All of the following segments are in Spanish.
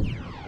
Estamos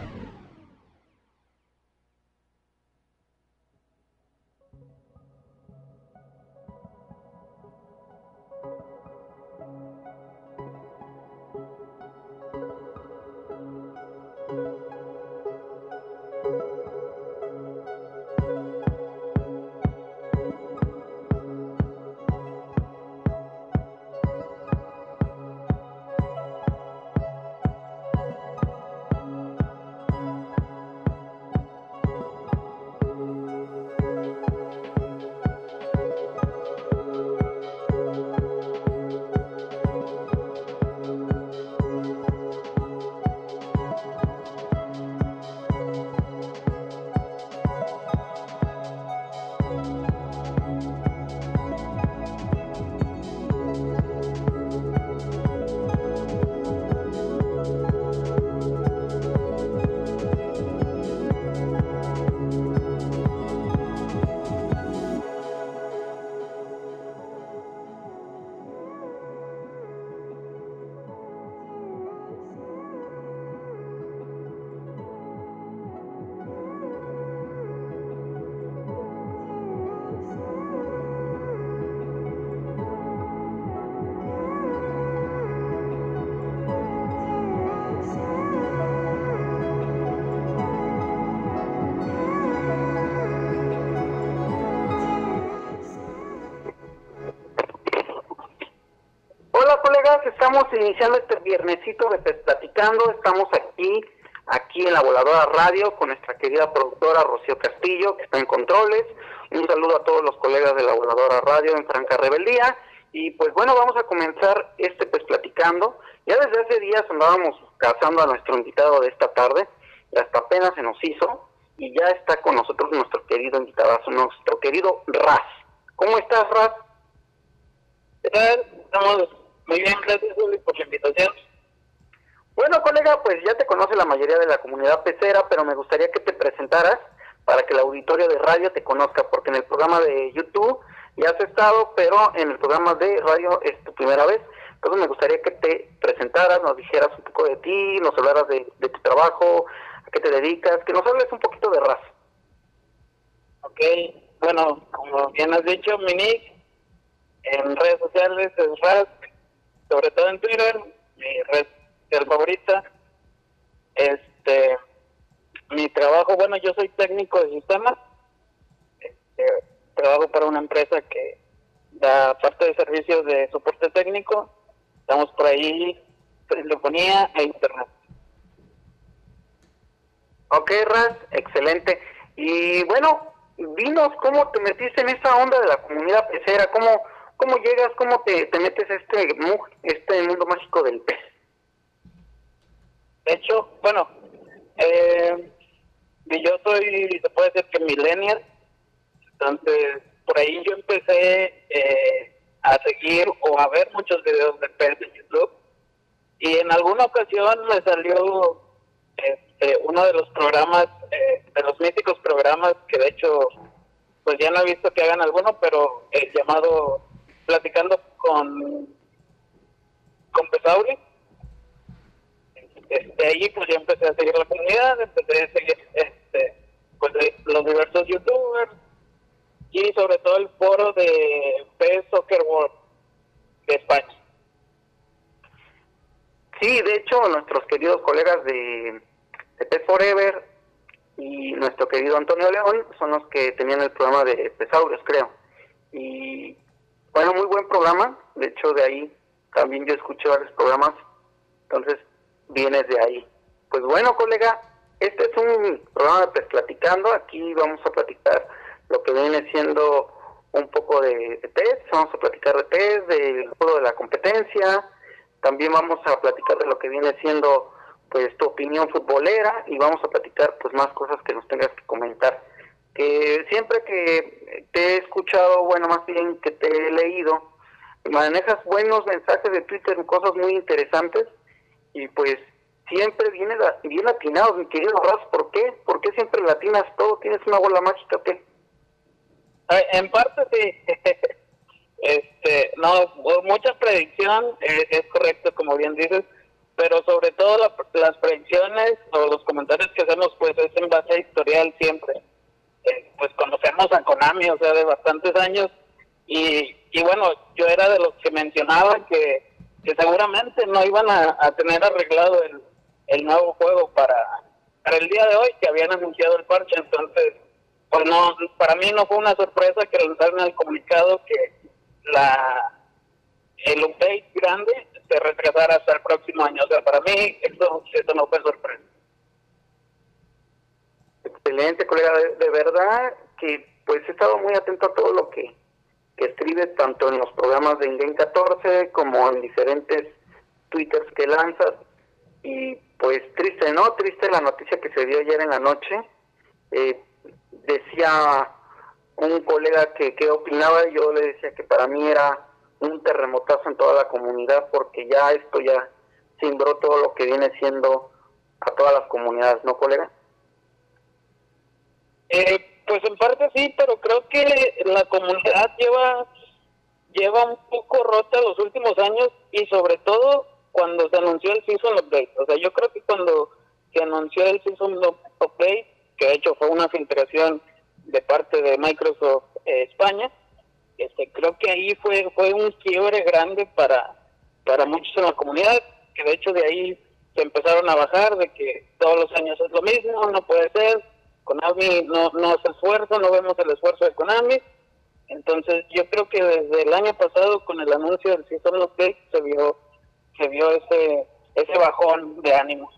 iniciando este viernesito de Platicando, estamos aquí, aquí en la Voladora Radio con nuestra querida productora Rocío Castillo, que está en controles, un saludo a todos los colegas de la Voladora Radio en Franca Rebeldía, y pues bueno, vamos a comenzar este pues Platicando, ya desde hace días andábamos cazando a nuestro invitado de esta tarde, y hasta apenas se nos hizo, y ya está con nosotros nuestro querido invitado, nuestro querido Raz. ¿Cómo estás, Raz? ¿Qué tal? Estamos muy bien, gracias por la invitación. Bueno, colega, pues ya te conoce la mayoría de la comunidad pecera, pero me gustaría que te presentaras para que el auditorio de radio te conozca, porque en el programa de YouTube ya has estado, pero en el programa de radio es tu primera vez. Entonces me gustaría que te presentaras, nos dijeras un poco de ti, nos hablaras de, tu trabajo, a qué te dedicas, que nos hables un poquito de RAS. Ok, bueno, como bien has dicho, mi en redes sociales es RAS, sobre todo en Twitter, mi red favorita. Este, mi trabajo, bueno, yo soy técnico de sistemas. Este, trabajo para una empresa que da parte de servicios de soporte técnico. Estamos por ahí, telefonía e internet. Ok, Raz, excelente. Y bueno, dinos cómo te metiste en esa onda de la comunidad pecera, cómo ¿Cómo llegas, cómo te, metes a este, este mundo mágico del pez? De hecho, bueno, eh, yo soy, se puede decir que millennial, entonces por ahí yo empecé eh, a seguir o a ver muchos videos de pez en YouTube y en alguna ocasión me salió este, uno de los programas, eh, de los míticos programas que de hecho pues ya no he visto que hagan alguno, pero el llamado platicando con con Pesauri. Este, ahí pues yo empecé a seguir la comunidad, empecé a seguir este, pues, los diversos youtubers y sobre todo el foro de PS Soccer World de España. Sí, de hecho nuestros queridos colegas de, de PES Forever y nuestro querido Antonio León son los que tenían el programa de Pesaurios, creo. Y bueno, muy buen programa. De hecho, de ahí también yo escuché varios programas, entonces vienes de ahí. Pues bueno, colega, este es un programa de pues, Platicando, aquí vamos a platicar lo que viene siendo un poco de, test, vamos a platicar de test, del juego de la competencia, también vamos a platicar de lo que viene siendo pues tu opinión futbolera y vamos a platicar pues más cosas que nos tengas que comentar. Que siempre que te he escuchado, bueno, más bien que te he leído, manejas buenos mensajes de Twitter, cosas muy interesantes y pues siempre viene bien atinado, mi querido Raz, ¿por qué? ¿Por qué siempre latinas todo? ¿Tienes una bola mágica o qué? En parte sí. este, no, mucha predicción, eh, es correcto como bien dices, pero sobre todo las predicciones o los comentarios que hacemos pues es en base a historial siempre. Pues conocemos a Konami, o sea, de bastantes años, y, y bueno, yo era de los que mencionaba que, que seguramente no iban a, a tener arreglado el, el nuevo juego para, para el día de hoy, que habían anunciado el parche, entonces pues no, para mí no fue una sorpresa que lanzaron el comunicado que la el update grande se retrasara hasta el próximo año. O sea, para mí eso, eso no fue sorpresa. Excelente, colega. De, verdad que pues he estado muy atento a todo lo que, que escribes, tanto en los programas de Ingame 14 como en diferentes twitters que lanzas. Y pues triste, ¿no? Triste la noticia que se dio ayer en la noche. Eh, decía un colega que, que opinaba, yo le decía que para mí era un terremotazo en toda la comunidad porque ya esto ya cimbró todo lo que viene siendo a todas las comunidades, ¿no, colega? Eh, pues en parte sí, pero creo que la comunidad lleva lleva un poco rota los últimos años y sobre todo cuando se anunció el Season Update. O sea, yo creo que cuando se anunció el Season Update que de hecho fue una filtración de parte de Microsoft eh, España, este, creo que ahí fue fue un quiebre grande para, para muchos en la comunidad, que de hecho de ahí se empezaron a bajar de que todos los años es lo mismo, no puede ser, Konami no, no se esfuerza, no vemos el esfuerzo de Konami, entonces yo creo que desde el año pasado con el anuncio del Season Update se vio, se vio ese, ese bajón de ánimos.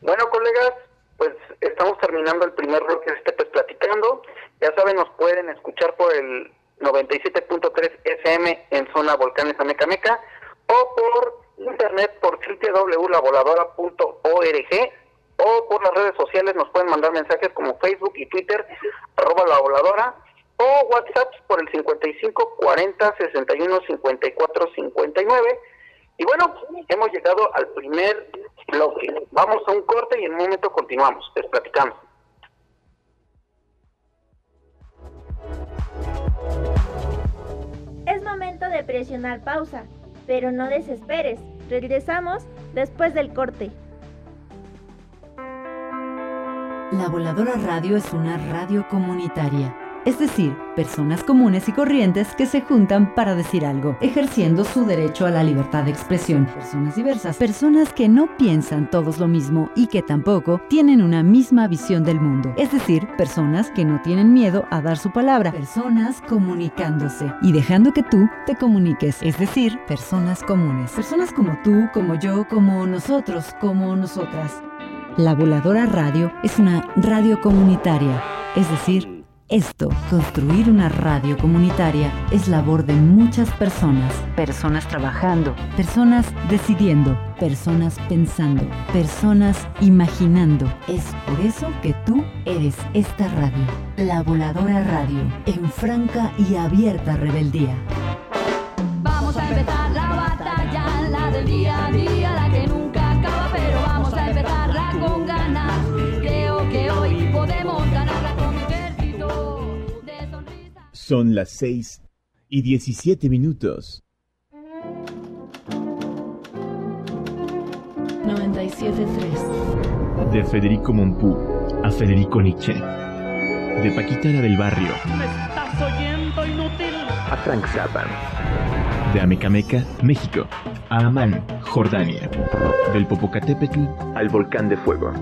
Bueno colegas, pues estamos terminando el primer bloque de este pues platicando. Ya saben, nos pueden escuchar por el 97.3 FM en zona Volcanes Amecameca o por internet por www.lavoladora.org o por las redes sociales nos pueden mandar mensajes como Facebook y Twitter arroba la voladora o WhatsApp por el 55 40 61 54 59 y bueno, hemos llegado al primer bloque. Vamos a un corte y en un momento continuamos. Les platicamos. Es momento de presionar pausa, pero no desesperes. Regresamos después del corte. La Voladora Radio es una radio comunitaria es decir, personas comunes y corrientes que se juntan para decir algo, ejerciendo su derecho a la libertad de expresión. Personas diversas, personas que no piensan todos lo mismo y que tampoco tienen una misma visión del mundo. Es decir, personas que no tienen miedo a dar su palabra, personas comunicándose y dejando que tú te comuniques, es decir, personas comunes. Personas como tú, como yo, como nosotros, como nosotras. La Voladora Radio es una radio comunitaria, es decir, esto, construir una radio comunitaria, es labor de muchas personas. Personas trabajando, personas decidiendo, personas pensando, personas imaginando. Es por eso que tú eres esta radio, la voladora radio, en franca y abierta rebeldía. Vamos a empezar la batalla, la del día a día, son las 6 y 17 minutos. 97.3 De Federico Mompú a Federico Nietzsche. De Paquitara del Barrio. ¿Me estás oyendo, inútil? A Frank Zappa. De Amecameca, México. A Amán, Jordania. Del Popocatépetl al Volcán de Fuego.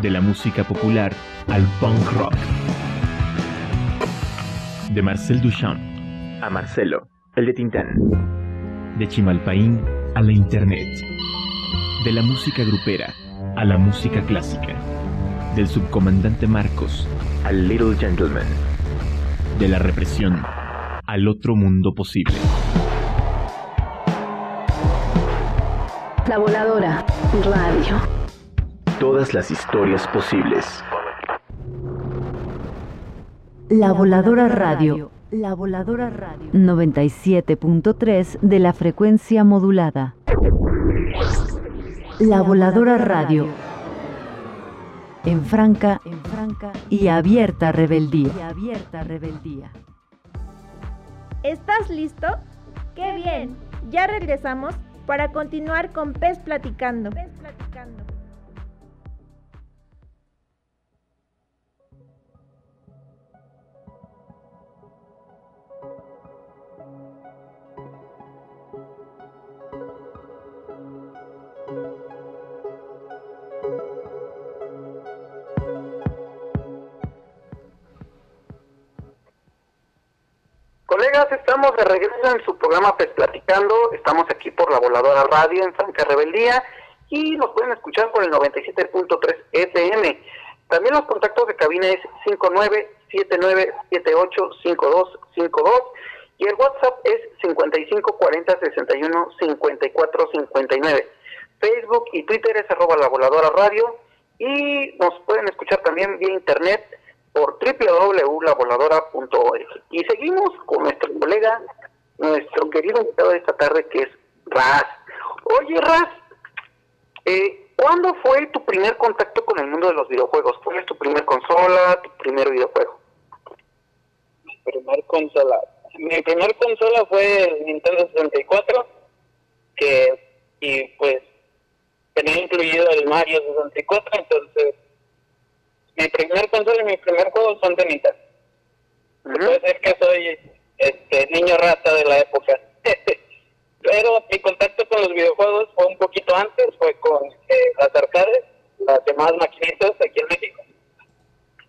De la música popular al punk rock de Marcel Duchamp a Marcelo, el de Tintán. 97.3 De Chimalpaín a la Internet. De la música grupera a la música clásica. Del subcomandante Marcos al Little Gentleman. De la represión al otro mundo posible. La voladora radio. Todas las historias posibles. La Voladora Radio. La Voladora Radio. 97.3 de la frecuencia modulada. La Voladora Radio. En franca, en franca y abierta rebeldía. Y abierta rebeldía. ¿Estás listo? ¡Qué bien! Ya regresamos para continuar con Pez Platicando. Pez Platicando. Estamos de regreso en su programa Pes Platicando. Estamos aquí por la Voladora Radio en Franca Rebeldía y nos pueden escuchar por el 97.3 FM. También los contactos de cabina es 5979785252 y el WhatsApp es 5540615459. Facebook y Twitter es arroba la Voladora Radio y nos pueden escuchar también vía internet por www.lavoladora.org. Y seguimos con nuestro colega, nuestro querido invitado de esta tarde, que es Raz. Oye, Raz, eh, ¿cuándo fue tu primer contacto con el mundo de los videojuegos? ¿Cuál es tu primer consola, tu primer videojuego? Mi primer consola. Mi primer consola fue el Nintendo 64, que, y pues tenía incluido el Mario 64, entonces mi primer consola y mi primer juego son de Nintendo. Puede ser que soy este niño rata de la época. Pero mi contacto con los videojuegos fue un poquito antes, fue con eh, las arcades, las demás maquinitas aquí en México.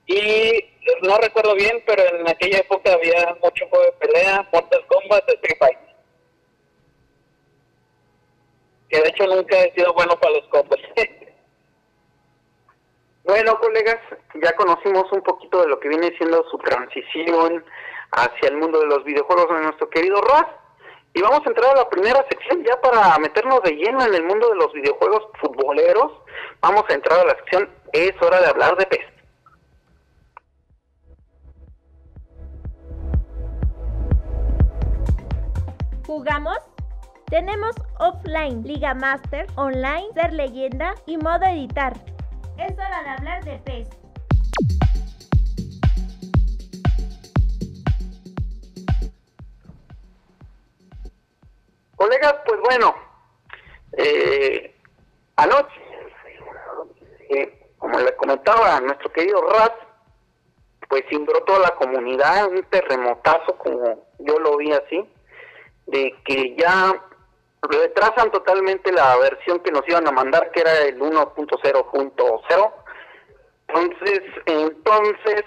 Y no recuerdo bien, pero en aquella época había mucho juego de pelea, Mortal Kombat, Street Fighter. Que de hecho nunca he sido bueno para los combos. Bueno, colegas, ya conocimos un poquito de lo que viene siendo su transición hacia el mundo de los videojuegos de nuestro querido Ross. Y vamos a entrar a la primera sección ya para meternos de lleno en el mundo de los videojuegos futboleros. Vamos a entrar a la sección Es hora de hablar de PES. ¿Jugamos? Tenemos offline, Liga Master, online, ser leyenda y modo editar. Es hora de hablar de PES. Colegas, pues bueno, eh, anoche, eh, como le comentaba nuestro querido Raz, pues cimbró toda la comunidad, un terremotazo como yo lo vi así, de que ya retrasan totalmente la versión que nos iban a mandar, que era el 1.0.0. Entonces, entonces,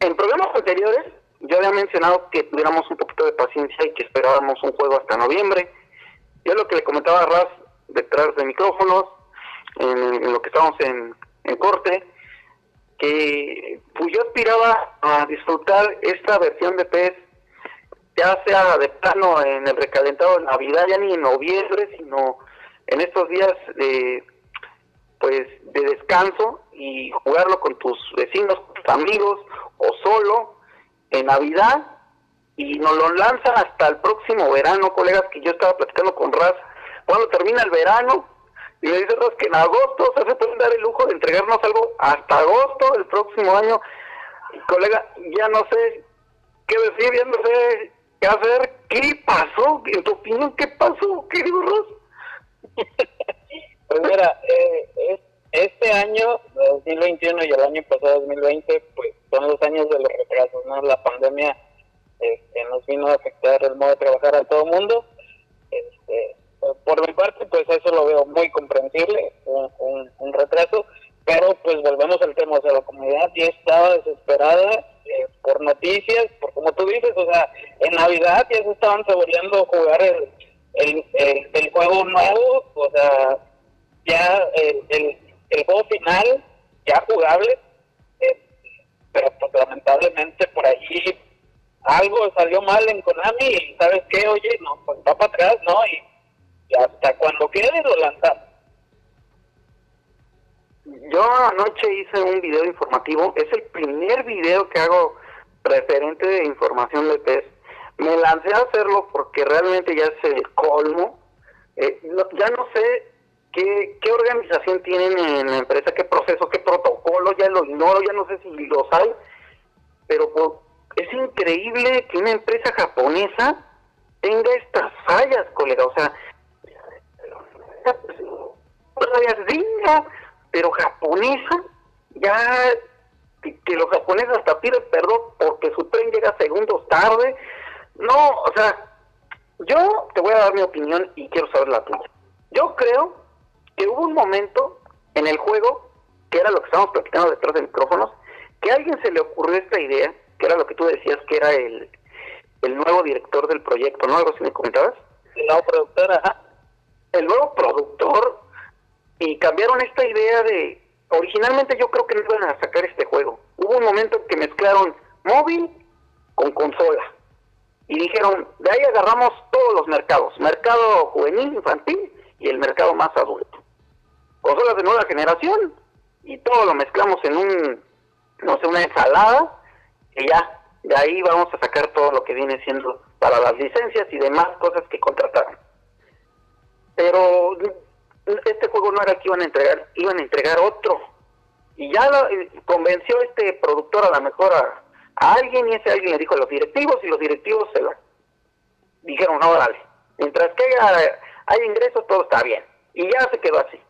en programas anteriores, yo había mencionado que tuviéramos un poquito de paciencia y que esperábamos un juego hasta noviembre. Yo lo que le comentaba a Raz detrás de micrófonos, en, lo que estábamos en, en corte, que pues yo aspiraba a disfrutar esta versión de PES ya sea de plano en el recalentado de Navidad, ya ni en noviembre, sino en estos días de pues de descanso y jugarlo con tus vecinos, tus amigos o solo en Navidad y nos lo lanzan hasta el próximo verano, colegas, que yo estaba platicando con Raz, cuando termina el verano, y me dice Raz que en agosto se pueden dar el lujo de entregarnos algo hasta agosto del próximo año. Colega, ya no sé qué decir, ya no sé qué hacer, qué pasó, en tu opinión, qué pasó, querido Raz. Pues mira, eh, es- este año, 2021 y el año pasado, 2020, pues son los años de los retrasos, ¿no? La pandemia este, nos vino a afectar el modo de trabajar a todo el mundo. Este, por mi parte, pues eso lo veo muy comprensible, un, un- un retraso, pero pues volvemos al tema, o sea, la comunidad ya estaba desesperada eh, por noticias, por como tú dices, o sea, en Navidad ya se estaban saboreando jugar el, el, el, juego nuevo, o sea, ya el, el, el juego final, ya jugable, eh, pero pues lamentablemente por ahí algo salió mal en Konami y sabes qué, oye, no, pues va para atrás, ¿no? Y, y hasta cuando quede lo lanzamos. Yo anoche hice un video informativo, es el primer video que hago referente de información de PES. Me lancé a hacerlo porque realmente ya es el colmo. Eh, ya no sé qué, qué organización tienen en la empresa, qué proceso, qué protocolo, ya lo ignoro, ya no sé si los hay, pero pues, es increíble que una empresa japonesa tenga estas fallas, colega. O sea, todavía es gringa, pero japonesa, ya que, que los japoneses hasta piden perdón porque su tren llega segundos tarde. No, o sea, yo te voy a dar mi opinión y quiero saber la tuya. Yo creo que hubo un momento en el juego, que era lo que estábamos platicando detrás de micrófonos, que a alguien se le ocurrió esta idea, que era lo que tú decías que era el, el nuevo director del proyecto, ¿no? Algo así me comentabas. El nuevo productor, ajá. El nuevo productor y cambiaron esta idea de originalmente yo creo que no iban a sacar este juego. Hubo un momento en que mezclaron móvil con consola y dijeron, de ahí agarramos todos los mercados, mercado juvenil, infantil y el mercado más adulto. Consolas de nueva generación y todo lo mezclamos en un, no sé, una ensalada y ya, de ahí vamos a sacar todo lo que viene siendo para las licencias y demás cosas que contrataron. Pero este juego no era que iban a entregar, iban a entregar otro. Y ya eh, convenció este productor a lo mejor a, alguien y ese alguien le dijo a los directivos y los directivos se la dijeron, no, dale. Mientras que haya, haya ingresos, todo está bien. Y ya se quedó así.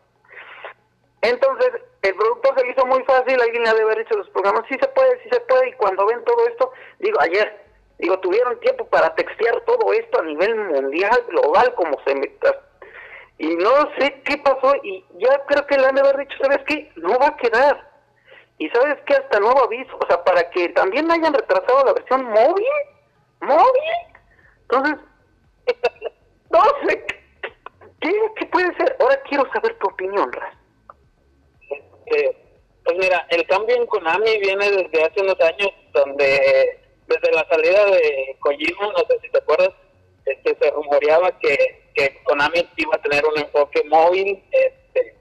Entonces, el productor se le hizo muy fácil, alguien le ha de haber dicho los programas, sí se puede, sí se puede, y cuando ven todo esto, digo, ayer, digo, tuvieron tiempo para textear todo esto a nivel mundial, global, como se. Y no sé qué pasó, y ya creo que le han de haber dicho, ¿sabes qué? No va a quedar. Y ¿sabes qué? Hasta nuevo aviso, o sea, para que también hayan retrasado la versión móvil, móvil. Entonces, no sé, ¿qué, puede ser? Ahora quiero saber tu opinión, Raz. Este, pues mira, el cambio en Konami viene desde hace unos años, donde desde la salida de Kojima, no sé si te acuerdas, este, se rumoreaba que, que Konami iba a tener un enfoque móvil, este,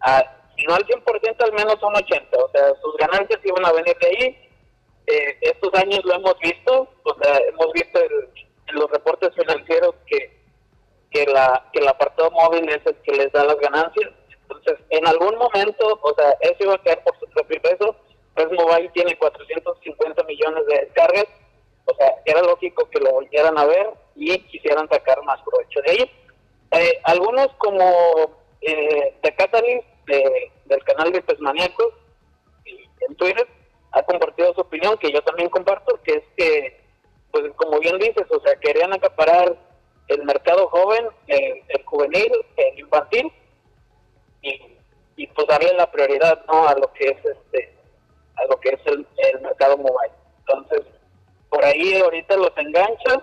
a- si no al 100%, al menos un 80%. O sea, sus ganancias iban a venir de ahí. Eh, estos años lo hemos visto, o sea, hemos visto el- en los reportes financieros que que la que el apartado móvil es el que les da las ganancias. Entonces, en algún momento, o sea, eso iba a quedar por su propio peso. Pues Mobile tiene 450 millones de descargas. O sea, era lógico que lo volvieran a ver y quisieran sacar más provecho de ahí. Eh, algunos como eh, The Catalyst de- del canal de Pesmaníacos en Twitter ha compartido su opinión que yo también comparto, que es que, pues como bien dices, o sea, querían acaparar el mercado joven, el, juvenil, el infantil y, y pues darle la prioridad no a lo que es este a lo que es el, el mercado mobile. Entonces, por ahí ahorita los enganchas,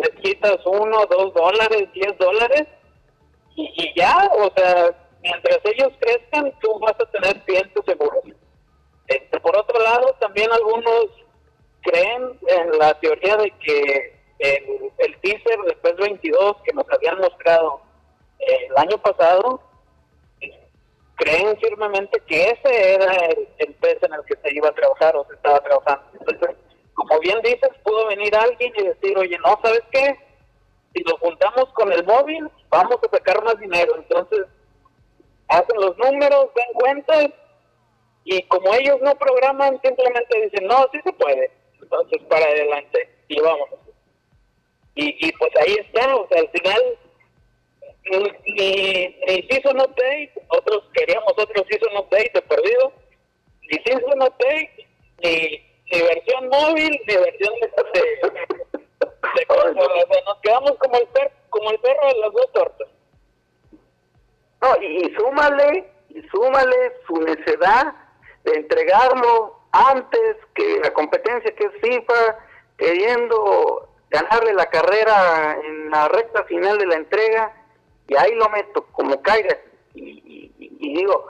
les quitas uno, dos dólares, diez dólares y, ya, o sea, mientras ellos crezcan, tú vas a tener clientes seguros. Este, por otro lado, también algunos creen en la teoría de que el, el teaser de PES 22 que nos habían mostrado eh, el año pasado, creen firmemente que ese era el, el en el que se iba a trabajar o se estaba trabajando. Entonces, como bien dices, pudo venir alguien y decir, oye, no, ¿sabes qué? Si lo juntamos con el móvil, vamos a sacar más dinero. Entonces, hacen los números, ven cuentas, y como ellos no programan, simplemente dicen, no, sí se puede. Entonces, para adelante, y vamos. Y, y pues ahí está, o sea, al final, ni, ni, ni se hizo un update, otros queríamos otros hizo un update de perdido, ni se hizo un update, ni, ni versión móvil, ni versión de, de, de consola. O sea, nos quedamos como el, per, como el perro de las dos tortas. No, y, y súmale, y súmale su necedad de entregarlo antes que la competencia que es FIFA, queriendo ganarle la carrera en la recta final de la entrega y ahí lo meto como caiga y, y- y digo,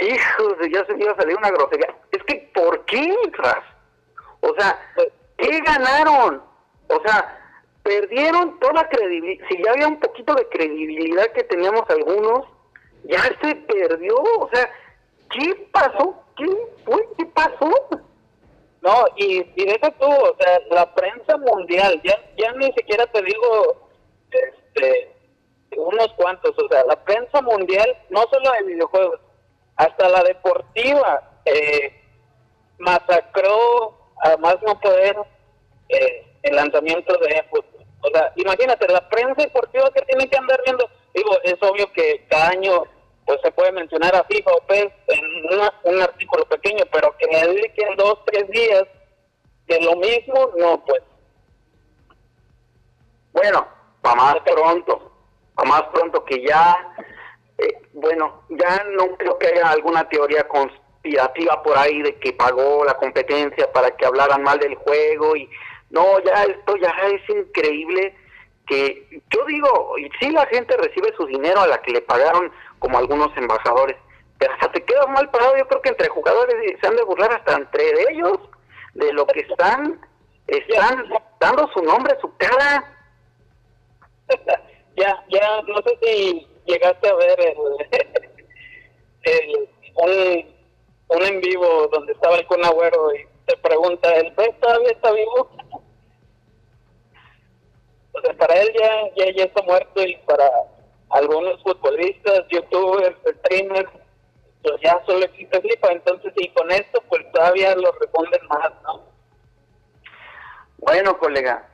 hijos, de- ya se me iba a salir una grosería. Es que, ¿por qué, Ras? O sea, ¿qué ganaron? O sea, perdieron toda credibilidad. Si ya había un poquito de credibilidad que teníamos algunos, ya se perdió. O sea, ¿qué pasó? ¿Qué fue? ¿Qué pasó? No, y, y deja tú, o sea, la prensa mundial, ya, ya ni siquiera te digo este, unos cuantos, o sea, la prensa mundial, no solo de videojuegos, hasta la deportiva, eh, masacró a más no poder eh, el lanzamiento de fútbol. O sea, imagínate, la prensa deportiva que tiene que andar viendo, digo, es obvio que cada año pues se puede mencionar a FIFA o PES en una- un artículo pequeño, pero que le dediquen dos, tres días de lo mismo, no, pues. Bueno, para más pronto, para más pronto que ya, eh, bueno, ya no creo que haya alguna teoría conspirativa por ahí de que pagó la competencia para que hablaran mal del juego y no, ya esto ya es increíble que yo digo, sí la gente recibe su dinero a la que le pagaron como algunos embajadores, pero hasta te quedas mal parado, yo creo que entre jugadores se han de burlar hasta entre ellos de lo que están, están dando su nombre, su cara. ya, ya, no sé si llegaste a ver el, un, un en vivo donde estaba el Kun y te pregunta, ¿el pez todavía está vivo? O sea, para él ya, ya, ya está muerto y para algunos futbolistas, youtubers, streamers, pues ya solo existe FIFA, entonces y con esto pues todavía lo responden más, ¿no? Bueno, colega,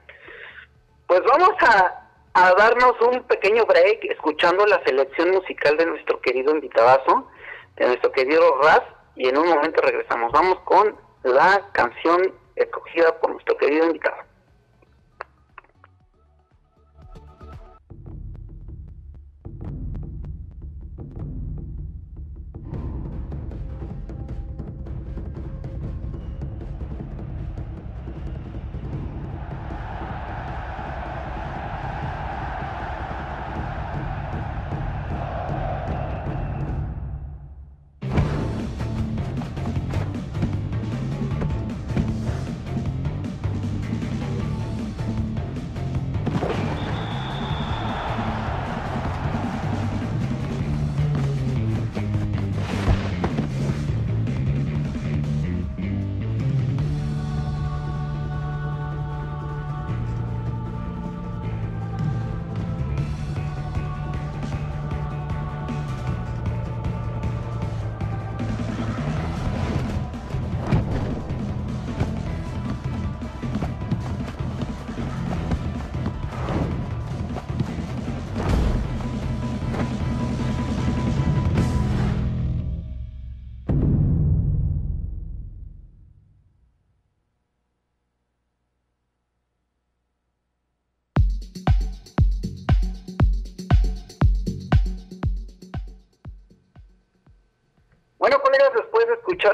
pues vamos a, a darnos un pequeño break escuchando la selección musical de nuestro querido invitadazo, de nuestro querido Raz, y en un momento regresamos. Vamos con la canción escogida por nuestro querido invitado.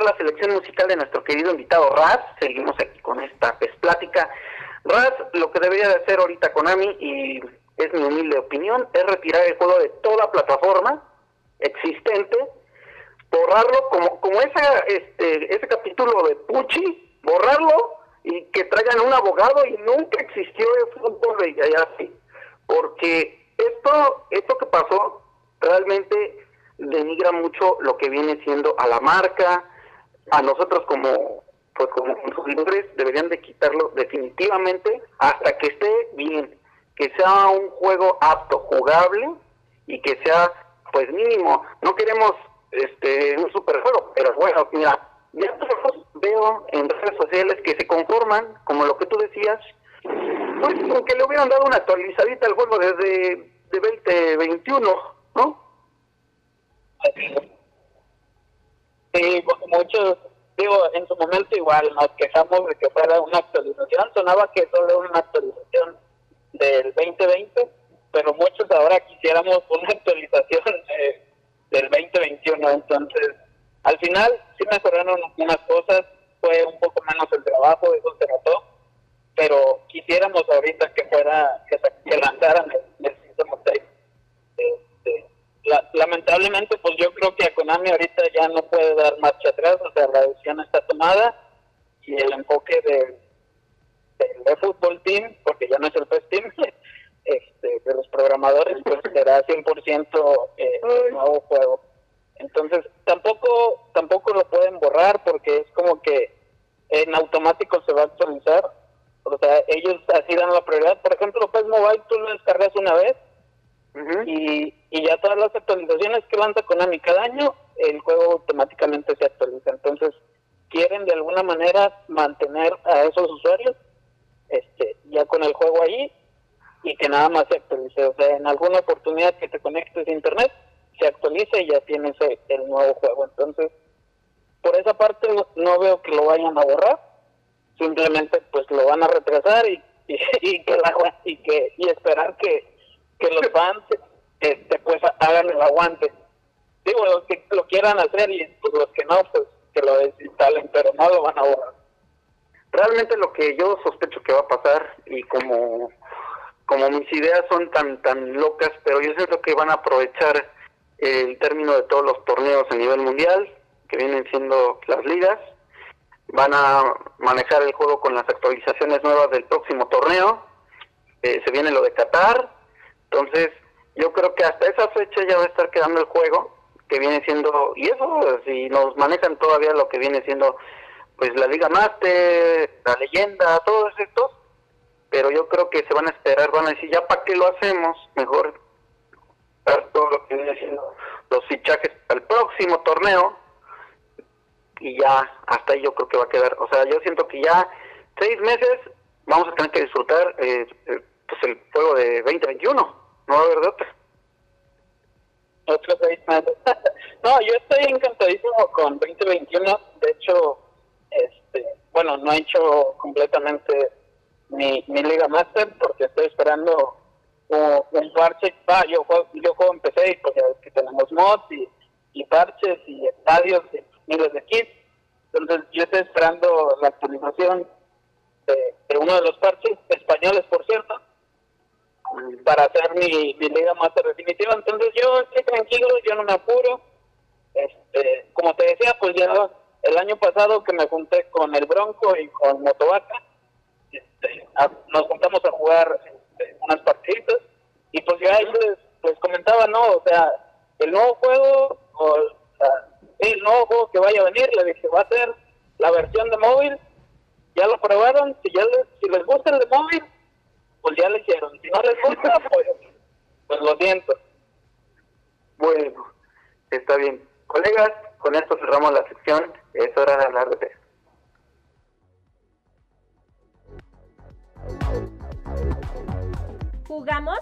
La selección musical de nuestro querido invitado Raz, seguimos aquí con esta pues, plática. Raz, lo que debería de hacer ahorita Konami, y es mi humilde opinión, es retirar el juego de toda plataforma existente, borrarlo como como esa, este, ese capítulo de Pucci, borrarlo y que traigan un abogado y nunca existió el fútbol allá así. Porque esto, esto que pasó realmente denigra mucho lo que viene siendo a la marca, a nosotros como pues como consumidores deberían de quitarlo definitivamente hasta que esté bien, que sea un juego apto, jugable y que sea pues mínimo, no queremos este un superjuego, pero bueno, mira, ya veo en redes sociales que se conforman, como lo que tú decías, pues con que le hubieran dado una actualizadita al juego desde de 2021, ¿no? Sí, porque muchos, digo, en su momento igual nos quejamos de que fuera una actualización, sonaba que solo era una actualización del 2020, pero muchos ahora quisiéramos una actualización eh, del 2021, entonces al final sí mejoraron algunas cosas, fue un poco menos el trabajo, eso se notó, pero quisiéramos ahorita que fuera, que, se- que lanzaran el, el Season Update. Este, la- lamentablemente, pues yo creo que a Konami ahorita ya no puede dar marcha atrás, o sea, la decisión está tomada y el enfoque de, del eFootball Team, porque ya no es el PES Team, este, de los programadores, pues será 100% eh, el nuevo juego. Entonces, tampoco tampoco lo pueden borrar porque es como que en automático se va a actualizar. O sea, ellos así dan la prioridad. Por ejemplo, PES Mobile tú lo descargas una vez Y, y ya todas las actualizaciones que lanza Konami cada año, el juego automáticamente se actualiza. Entonces, quieren de alguna manera mantener a esos usuarios este ya con el juego ahí y que nada más se actualice. O sea, en alguna oportunidad que te conectes a internet, se actualiza y ya tienes el, nuevo juego. Entonces, por esa parte no, veo que lo vayan a borrar. Simplemente pues lo van a retrasar y que la- y que y esperar que, que los fans este, pues hagan el aguante. Digo, los que lo quieran hacer y pues, los que no, pues que lo desinstalen, pero no lo van a borrar. Realmente lo que yo sospecho que va a pasar y como como mis ideas son tan tan locas, pero yo siento que van a aprovechar el término de todos los torneos a nivel mundial, que vienen siendo las ligas, van a manejar el juego con las actualizaciones nuevas del próximo torneo, eh, se viene lo de Qatar, entonces yo creo que hasta esa fecha ya va a estar quedando el juego, que viene siendo, y eso si nos manejan todavía lo que viene siendo pues la Liga Master, la leyenda, todos estos, pero yo creo que se van a esperar, van a decir, ya para qué lo hacemos, mejor todo lo que viene siendo los fichajes al próximo torneo y ya hasta ahí yo creo que va a quedar, o sea, yo siento que ya seis meses vamos a tener que disfrutar eh, eh, pues el juego de 2021, no va a haber de otra. otros seis no, yo estoy encantadísimo con 2021. De hecho, este, bueno, no he hecho completamente mi, mi Liga Master porque estoy esperando un, un parche. Ah, yo juego, yo juego en PC y pues ya que tenemos mods y, parches y estadios y miles de kits. Entonces yo estoy esperando la actualización de uno de los parches, españoles por cierto, para hacer mi, mi liga master definitiva. Entonces yo estoy tranquilo, yo no me apuro. Este, como te decía, pues ya el año pasado que me junté con el Bronco y con Motovaca, este, nos juntamos a jugar este, unas partiditas y pues ya ahí les, comentaba, ¿no? O sea, el nuevo juego, o el nuevo juego que vaya a venir, le dije, va a ser la versión de móvil, ya lo probaron, si ya les, si les gusta el de móvil, pues ya lo hicieron. Si no les gusta, pues, pues lo siento. Bueno, está bien. Colegas, con esto cerramos la sección, es hora de hablar de PES. ¿Jugamos?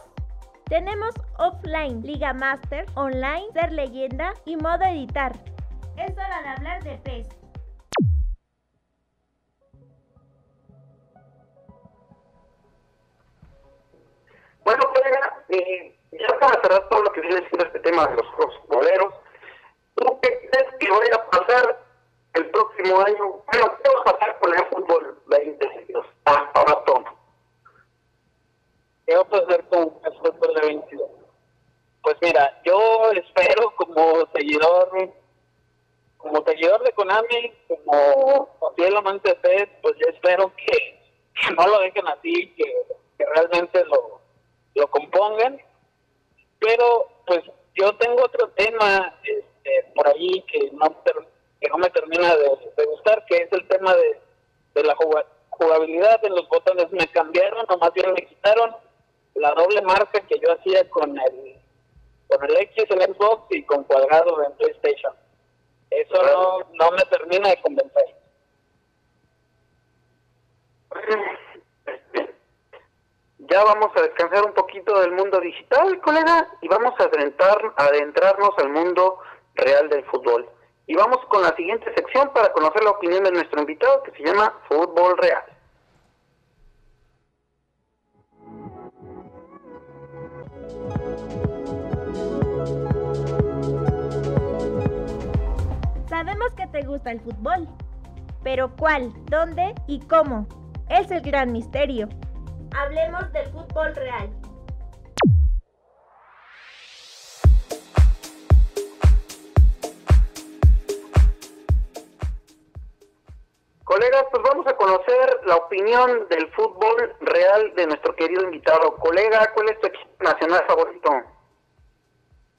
Tenemos offline, Liga Master, online, ser leyenda y modo editar. Es hora de hablar de PES. Bueno, colega, eh, ya para cerrar todo lo que viene siendo este tema de los boleros, ¿tú qué crees que vaya a pasar el próximo año? Bueno, ¿qué va a pasar con el fútbol 2022? Ah. ¿Qué va a pasar con el fútbol de 22? Pues mira, yo espero como seguidor, como seguidor de Konami, como fiel amante de PES, pues yo espero que, que no lo dejen así, que, que realmente lo, lo compongan. Pero pues yo tengo otro tema este, por ahí que no, que no me termina de, gustar, que es el tema de, de la juga- jugabilidad en los botones. Me cambiaron, o más bien me quitaron la doble marca que yo hacía con el con el X en Xbox y con cuadrado en PlayStation. Eso no, no me termina de convencer. Ya vamos a descansar un poquito del mundo digital, colega, y vamos a adentrar, adentrarnos al mundo real del fútbol. Y vamos con la siguiente sección para conocer la opinión de nuestro invitado que se llama Fútbol Real. Sabemos que te gusta el fútbol, pero ¿cuál, dónde y cómo? Es el gran misterio. Hablemos del fútbol real. Colegas, pues vamos a conocer la opinión del fútbol real de nuestro querido invitado. Colega, ¿cuál es tu equipo nacional favorito?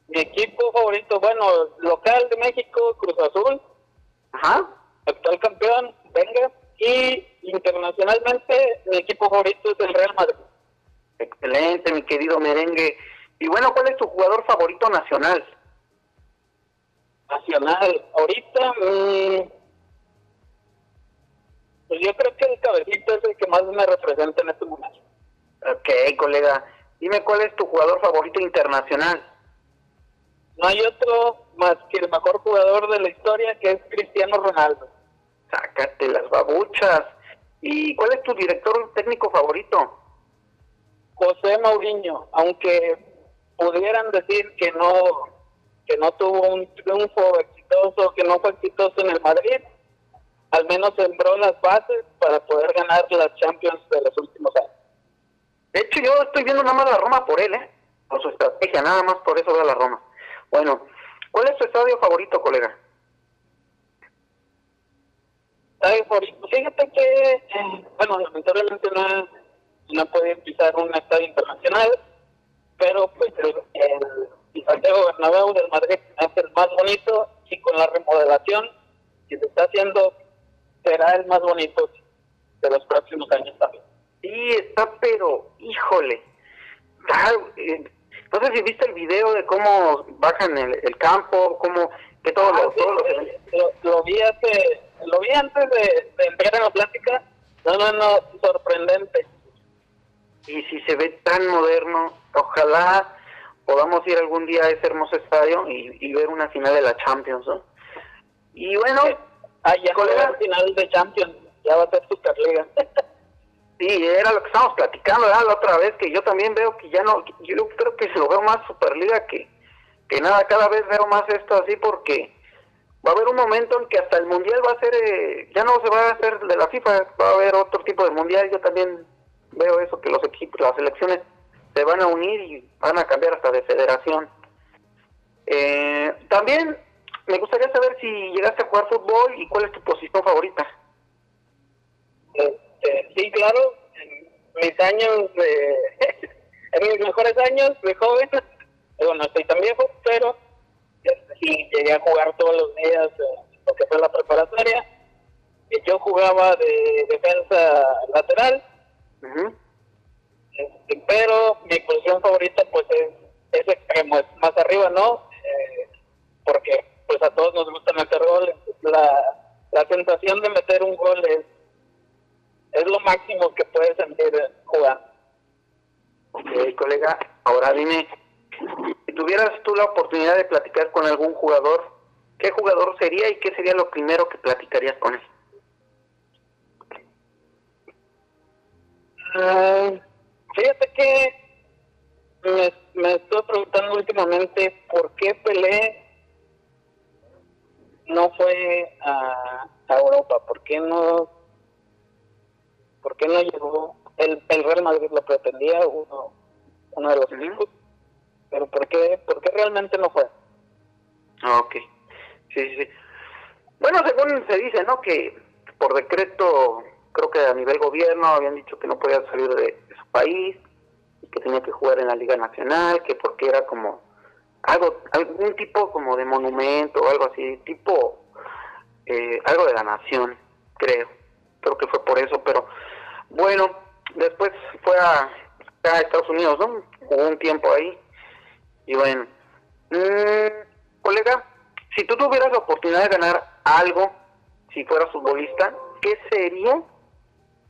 Mi equipo favorito, bueno, local de México, Cruz Azul. Ajá. Actual campeón, venga. Y internacionalmente, mi equipo favorito es el Real Madrid. Excelente, mi querido merengue. Y bueno, ¿cuál es tu jugador favorito nacional? Nacional, ahorita, mmm, pues yo creo que el cabecito es el que más me representa en este momento. Ok, colega. Dime cuál es tu jugador favorito internacional. No hay otro más que el mejor jugador de la historia, que es Cristiano Ronaldo. Sácate las babuchas. ¿Y cuál es tu director técnico favorito? José Mourinho, aunque pudieran decir que no que no tuvo un triunfo exitoso, que no fue exitoso en el Madrid, al menos sembró las bases para poder ganar las Champions de los últimos años. De hecho, yo estoy viendo nada más la Roma por él, ¿eh? Por su estrategia, nada más por eso veo la Roma. Bueno, ¿cuál es tu estadio favorito, colega? Favorito. Fíjate que, bueno, lamentablemente no, no puede pisar un estadio internacional, pero pues el, el, Santiago Bernabéu del Madrid es el más bonito y con la remodelación que se está haciendo será el más bonito de los próximos años también. Sí, está, pero, híjole. Está, eh, no sé si viste el video de cómo bajan el, el campo, cómo que todo Ah, lo, sí, todo lo lo, vi hace, lo vi antes de, de entrar en la plática. No, no, no, sorprendente. y si se ve tan moderno, ojalá podamos ir algún día a ese hermoso estadio y, y ver una final de la Champions, ¿no? Y bueno, Ah, ya Colega. al final de Champions, ya va a ser Superliga. sí, era lo que estábamos platicando ¿verdad? la otra vez, que yo también veo que ya no, yo creo que se lo veo más Superliga que, que nada, cada vez veo más esto así porque va a haber un momento en que hasta el Mundial va a ser, eh, ya no se va a hacer de la FIFA, va a haber otro tipo de Mundial, yo también veo eso, que los equipos, las selecciones se van a unir y van a cambiar hasta de federación. Eh, también me gustaría saber si llegaste a jugar fútbol y cuál es tu posición favorita. Este, sí, claro, mis años, de, en mis mejores años de joven, digo, no estoy tan viejo, pero este, sí llegué a jugar todos los días eh, lo que fue la preparatoria. Y yo jugaba de defensa lateral, este, pero mi posición favorita pues es, es extremo, es más arriba, ¿no? Eh, porque pues a todos nos gusta meter goles. La, la sensación de meter un gol es, es lo máximo que puedes sentir jugando. Ok, colega, ahora dime, tuvieras tú la oportunidad de platicar con algún jugador, ¿qué jugador sería y qué sería lo primero que platicarías con él? Fíjate que me, me estoy preguntando últimamente por qué Pelé no fue a, a Europa, por qué no, por qué no llegó. El, el Real Madrid lo pretendía, uno, uno de los equipos, pero por qué, por qué realmente no fue. Ah, ok, sí, sí, sí. Bueno, según se dice, ¿no? Que por decreto, creo que a nivel gobierno habían dicho que no podía salir de, su país, y que tenía que jugar en la Liga Nacional, que porque era como algo, algún tipo como de monumento o algo así, tipo eh, algo de la nación, creo. Creo que fue por eso, pero bueno, después fue a, a Estados Unidos, ¿no? Jugó un tiempo ahí. Y bueno, mm, colega, si tú tuvieras la oportunidad de ganar algo, si fueras futbolista, ¿qué sería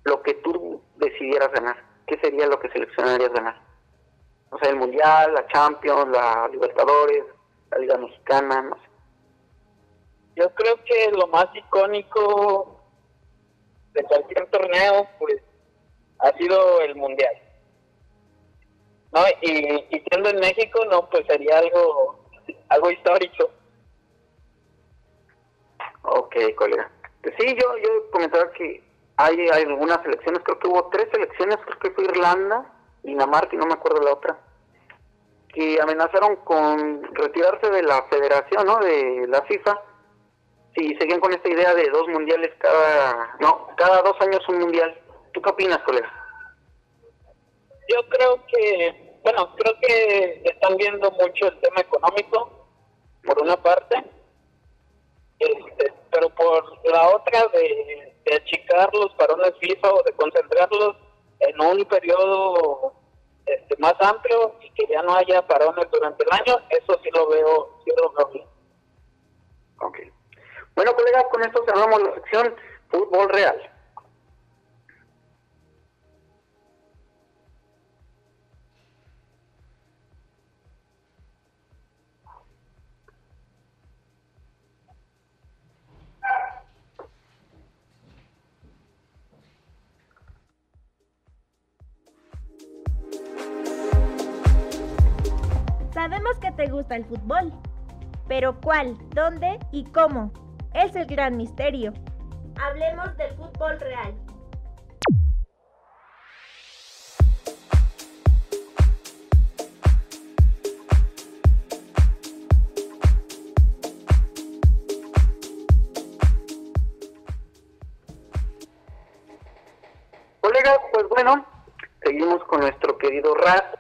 lo que tú decidieras ganar? ¿Qué sería lo que seleccionarías ganar? O sea, el Mundial, la Champions, la Libertadores, la Liga Mexicana, no sé. Yo creo que lo más icónico de cualquier torneo, pues, ha sido el mundial. ¿No? Y, y siendo en México, no, pues sería algo, algo histórico. Ok, colega. Sí, yo, yo comentaba que hay, hay algunas selecciones, creo que hubo tres selecciones, creo que fue Irlanda, Dinamarca y no me acuerdo la otra, que amenazaron con retirarse de la federación, ¿no? De la FIFA, si seguían con esta idea de dos mundiales cada, no, cada dos años un mundial. ¿Tú qué opinas, colega? Yo creo que, bueno, creo que están viendo mucho el tema económico, por una parte, este, pero por la otra de, achicar los parones FIFA o de concentrarlos en un periodo este, más amplio y que ya no haya parones durante el año, eso sí lo veo, sí lo veo bien. Ok. Bueno, colegas, con esto cerramos la sección Fútbol Real. Te gusta el fútbol, pero ¿cuál, dónde y cómo? Es el gran misterio. Hablemos del fútbol real. Colegas, pues bueno, seguimos con nuestro querido Raz.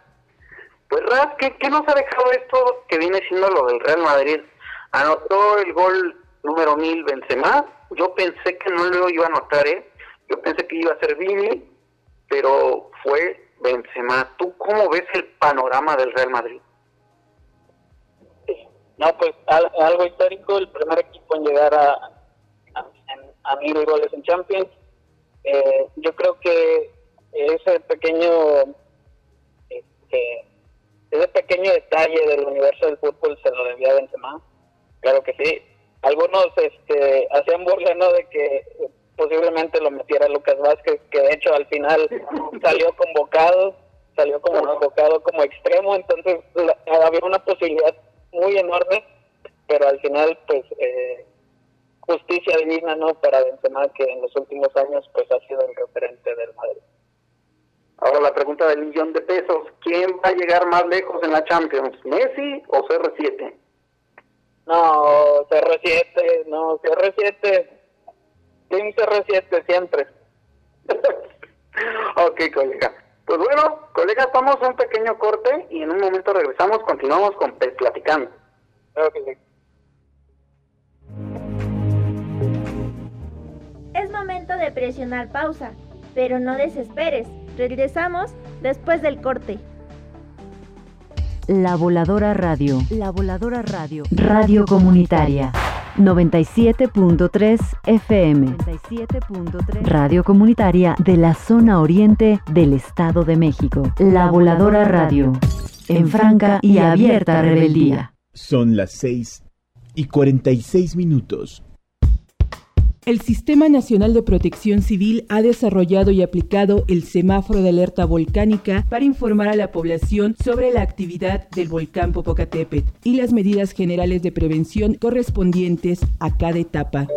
Raz, ¿qué, ¿qué nos ha dejado esto que viene siendo lo del Real Madrid? Anotó el gol número mil Benzema. Yo pensé que no lo iba a anotar, ¿eh? Yo pensé que iba a ser Vini, pero fue Benzema. ¿Tú cómo ves el panorama del Real Madrid? No, pues al- algo histórico, el primer equipo en llegar a, a, a mil goles en Champions. Eh, yo creo que ese pequeño este, ese pequeño detalle del universo del fútbol se lo debía a Benzema. Claro que sí. Algunos este, hacían burla ¿no? de que eh, posiblemente lo metiera Lucas Vázquez, que de hecho al final salió convocado, salió como convocado como extremo, entonces la- había una posibilidad muy enorme, pero al final pues eh, justicia divina no para Benzema que en los últimos años pues ha sido el referente del Madrid. La pregunta del millón de pesos. ¿Quién va a llegar más lejos en la Champions? ¿Messi o CR7? No, CR7, no, CR7, Team CR7 siempre. ok, colega. Pues bueno, colegas, vamos a un pequeño corte y en un momento regresamos, continuamos con Platicando. Sí. Es momento de presionar pausa, pero no desesperes. Regresamos después del corte. La Voladora Radio. La Voladora Radio. Radio Comunitaria. 97.3 FM. 97.3 Radio Comunitaria de la zona oriente del Estado de México. La Voladora Radio. En franca y abierta rebeldía. Son las 6 y 46 minutos. El Sistema Nacional de Protección Civil ha desarrollado y aplicado el semáforo de alerta volcánica para informar a la población sobre la actividad del volcán Popocatépetl y las medidas generales de prevención correspondientes a cada etapa.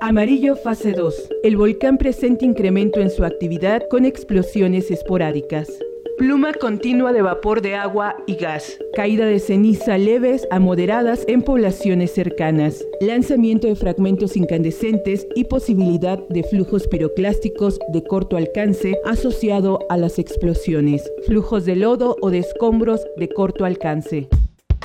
Amarillo fase 2. El volcán presenta incremento en su actividad con explosiones esporádicas. Pluma continua de vapor de agua y gas. Caída de ceniza leves a moderadas en poblaciones cercanas. Lanzamiento de fragmentos incandescentes y posibilidad de flujos piroclásticos de corto alcance asociado a las explosiones. Flujos de lodo o de escombros de corto alcance.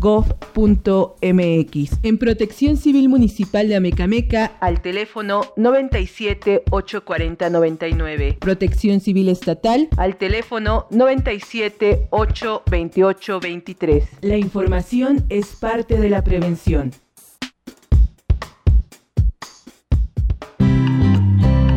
www.senapred.gov.mx. En Protección Civil Municipal de Amecameca al teléfono 97 840 99. Protección Civil Estatal al teléfono 97 8 28 23. La información es parte de la prevención.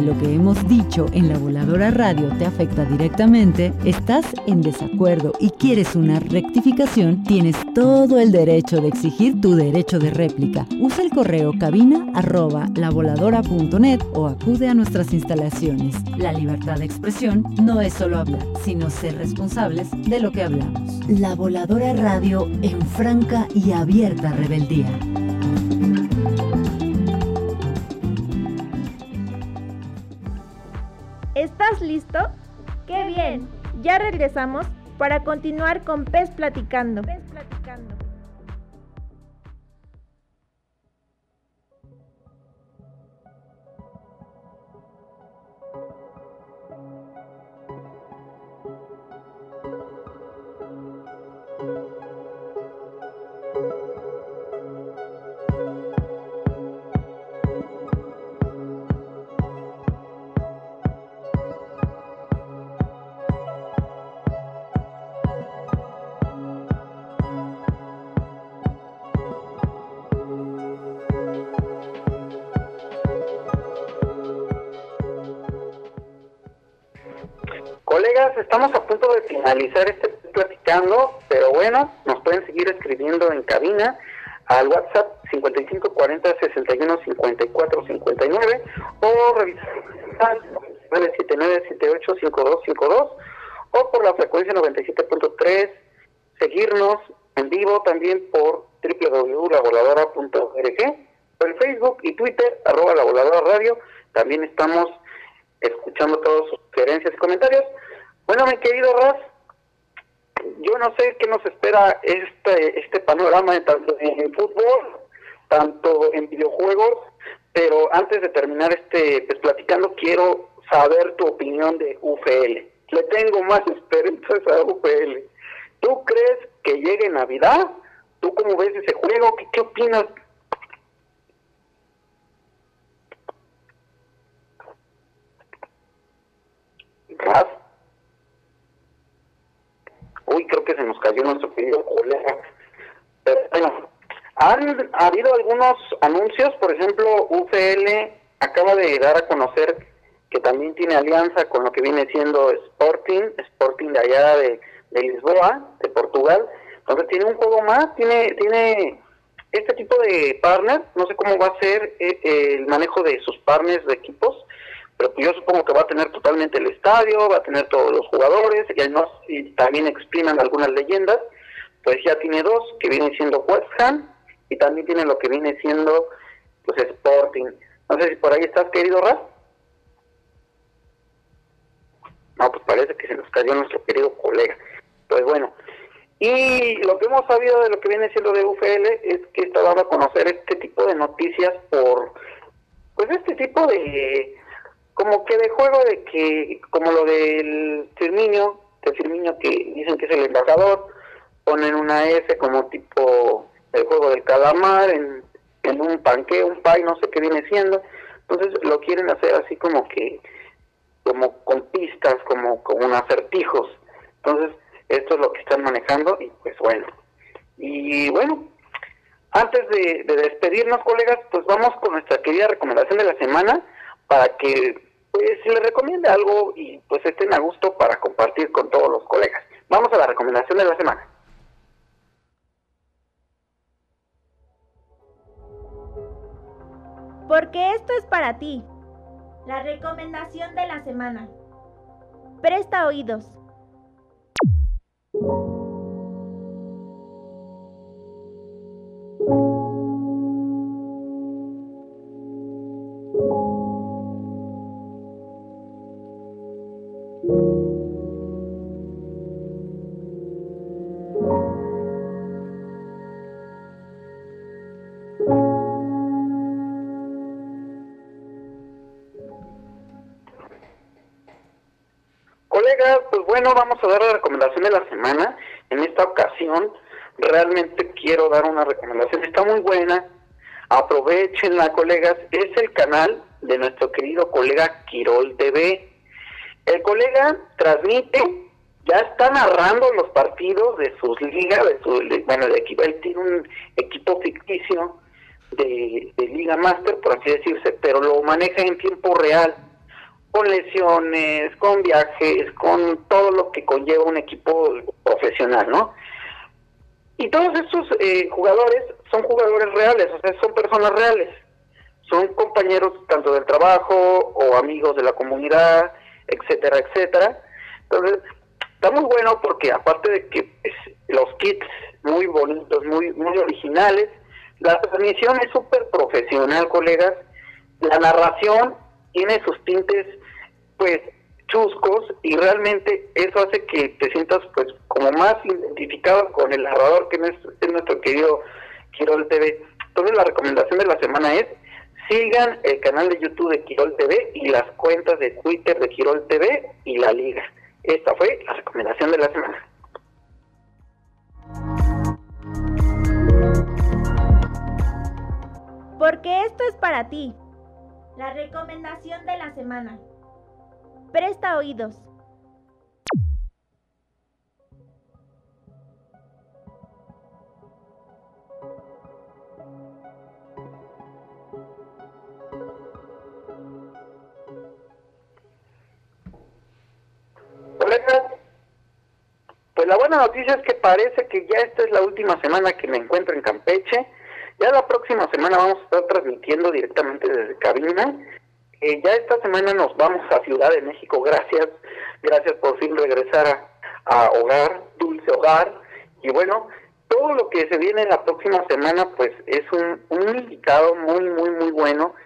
lo que hemos dicho en la voladora radio te afecta directamente, estás en desacuerdo y quieres una rectificación, tienes todo el derecho de exigir tu derecho de réplica. Usa el correo cabina arroba o acude a nuestras instalaciones. La libertad de expresión no es solo hablar, sino ser responsables de lo que hablamos. La voladora radio en franca y abierta rebeldía. Listo? ¡Qué bien! Ya regresamos para continuar con Pez Platicando. Estamos a punto de finalizar este platicando, pero bueno, nos pueden seguir escribiendo en cabina al WhatsApp 5540 61 54 59 o revisar 979 78 5252 o por la frecuencia 97.3, seguirnos en vivo también por www.lavoladora.org, por Facebook y Twitter, arroba la voladora radio, también estamos escuchando todas sus sugerencias y comentarios. Bueno, mi querido Raz, yo no sé qué nos espera este este panorama tanto en fútbol, tanto en videojuegos, pero antes de terminar este pues platicando quiero saber tu opinión de UFL. Le tengo más esperanzas a UFL. ¿Tú crees que llegue Navidad? ¿Tú cómo ves ese juego? ¿Qué, qué opinas? Raz. Creo que se nos cayó nuestro querido colega. Bueno, han habido algunos anuncios, por ejemplo, UCL acaba de dar a conocer que también tiene alianza con lo que viene siendo Sporting, Sporting de allá de, de Lisboa, de Portugal. Entonces tiene un juego más, tiene tiene este tipo de partner, no sé cómo va a ser eh, el manejo de sus partners de equipos, pero yo supongo que va a tener totalmente el estadio, va a tener todos los jugadores, y, además, y también expriman algunas leyendas, pues ya tiene dos, que vienen siendo West Ham, y también tiene lo que viene siendo pues Sporting. No sé si por ahí estás, querido Raz. No, pues parece que se nos cayó nuestro querido colega. Pues bueno, y lo que hemos sabido de lo que viene siendo de UFL es que está dando a conocer este tipo de noticias por, pues este tipo de, como que de juego de que, como lo del Firmino, de Firmino que dicen que es el embajador, ponen una S como tipo el juego del calamar en, un panque, un pay, no sé qué viene siendo. Entonces lo quieren hacer así como que, como con pistas, como con acertijos. Entonces esto es lo que están manejando y pues bueno. Y bueno, antes de despedirnos colegas, pues vamos con nuestra querida recomendación de la semana para que pues se les recomiende algo y pues estén a gusto para compartir con todos los colegas. Vamos a la recomendación de la semana. Porque esto es para ti. La recomendación de la semana. Presta oídos. Aprovechenla, colegas. Es el canal de nuestro querido colega Quirol TV. El colega transmite, ya está narrando los partidos de sus ligas, de su, bueno, de equipo, él tiene un equipo ficticio de, de Liga Master, por así decirse, pero lo maneja en tiempo real con lesiones, con viajes, con todo lo que conlleva un equipo profesional, ¿no? Y todos estos eh, jugadores son jugadores reales, o sea, son personas reales, son compañeros tanto del trabajo o amigos de la comunidad, etcétera, etcétera. Entonces, está muy bueno porque aparte de que pues, los kits muy bonitos, muy, muy originales, la transmisión es súper profesional, colegas, la narración tiene sus tintes pues chuscos y realmente eso hace que te sientas pues como más identificado con el narrador que es, nuestro querido Quirol TV. Entonces la recomendación de la semana es sigan el canal de YouTube de Quirol TV y las cuentas de Twitter de Quirol TV y la liga. Esta fue la recomendación de la semana. Porque esto es para ti. La recomendación de la semana. Presta oídos. Pues la buena noticia es que parece que ya esta es la última semana que me encuentro en Campeche. Ya la próxima semana vamos a estar transmitiendo directamente desde cabina. Eh, ya esta semana nos vamos a Ciudad de México, gracias, gracias por fin regresar a, Hogar, Dulce Hogar, y bueno, todo lo que se viene la próxima semana pues es un, invitado muy, muy, muy bueno,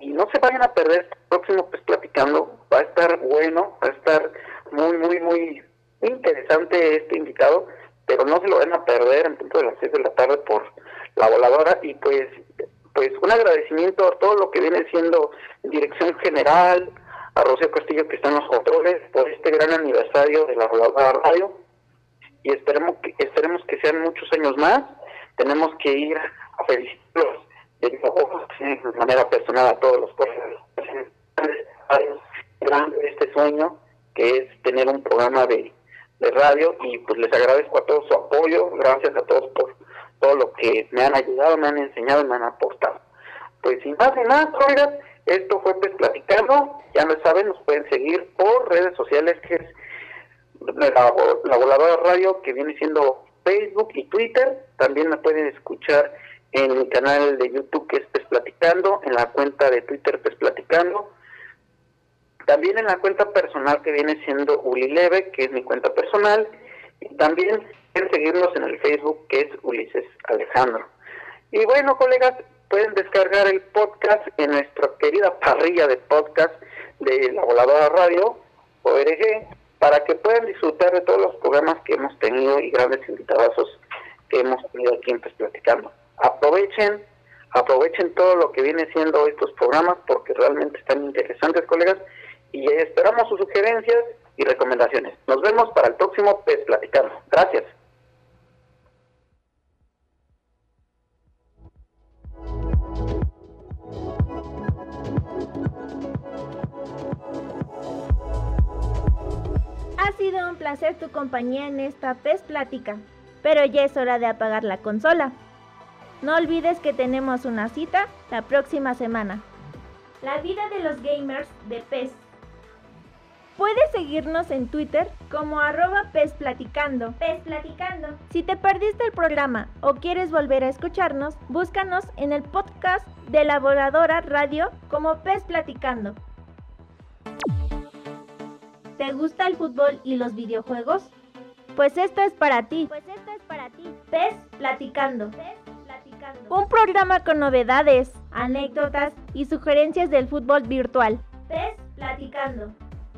y no se vayan a perder el próximo pues platicando, va a estar bueno, va a estar muy, muy, muy interesante este invitado, pero no se lo van a perder en punto de las 6 de la tarde por la voladora, y pues pues un agradecimiento a todo lo que viene siendo dirección general, a Rocío Castillo que está en los controles por este gran aniversario de la radio. Y esperemos que, esperemos que sean muchos años más. Tenemos que ir a felicitarlos de manera personal a todos los grande este sueño que es tener un programa de, de radio y pues les agradezco a todos su apoyo, gracias a todos por todo lo que me han ayudado, me han enseñado me han aportado. Pues sin más ni más, oigan, esto fue pues platicando, ya lo saben, nos pueden seguir por redes sociales que es la, la voladora radio que viene siendo Facebook y Twitter, también me pueden escuchar en mi canal de YouTube que es Pes Platicando, en la cuenta de Twitter Pes Platicando, también en la cuenta personal que viene siendo Ulileve, que es mi cuenta personal, y también pueden seguirnos en el Facebook que es Ulises Alejandro. Y bueno, colegas, pueden descargar el podcast en nuestra querida parrilla de podcast de la Voladora Radio, ORG, para que puedan disfrutar de todos los programas que hemos tenido y grandes invitados que hemos tenido aquí en pues, Platicando. Aprovechen, aprovechen todo lo que viene siendo estos programas porque realmente están interesantes, colegas, y esperamos sus sugerencias y recomendaciones. Nos vemos para el próximo PES Platicando. Gracias. Ha sido un placer tu compañía en esta PES Plática, pero ya es hora de apagar la consola. No olvides que tenemos una cita la próxima semana. La vida de los gamers de PES Puedes seguirnos en Twitter como arroba pesplaticando. Pesplaticando. Si te perdiste el programa o quieres volver a escucharnos, búscanos en el podcast de la Voladora Radio como Pes Platicando. ¿Te gusta el fútbol y los videojuegos? Pues esto es para ti. Pues esto es para ti. Pes Platicando. Platicando. Un programa con novedades, anécdotas y sugerencias del fútbol virtual. Pes Platicando.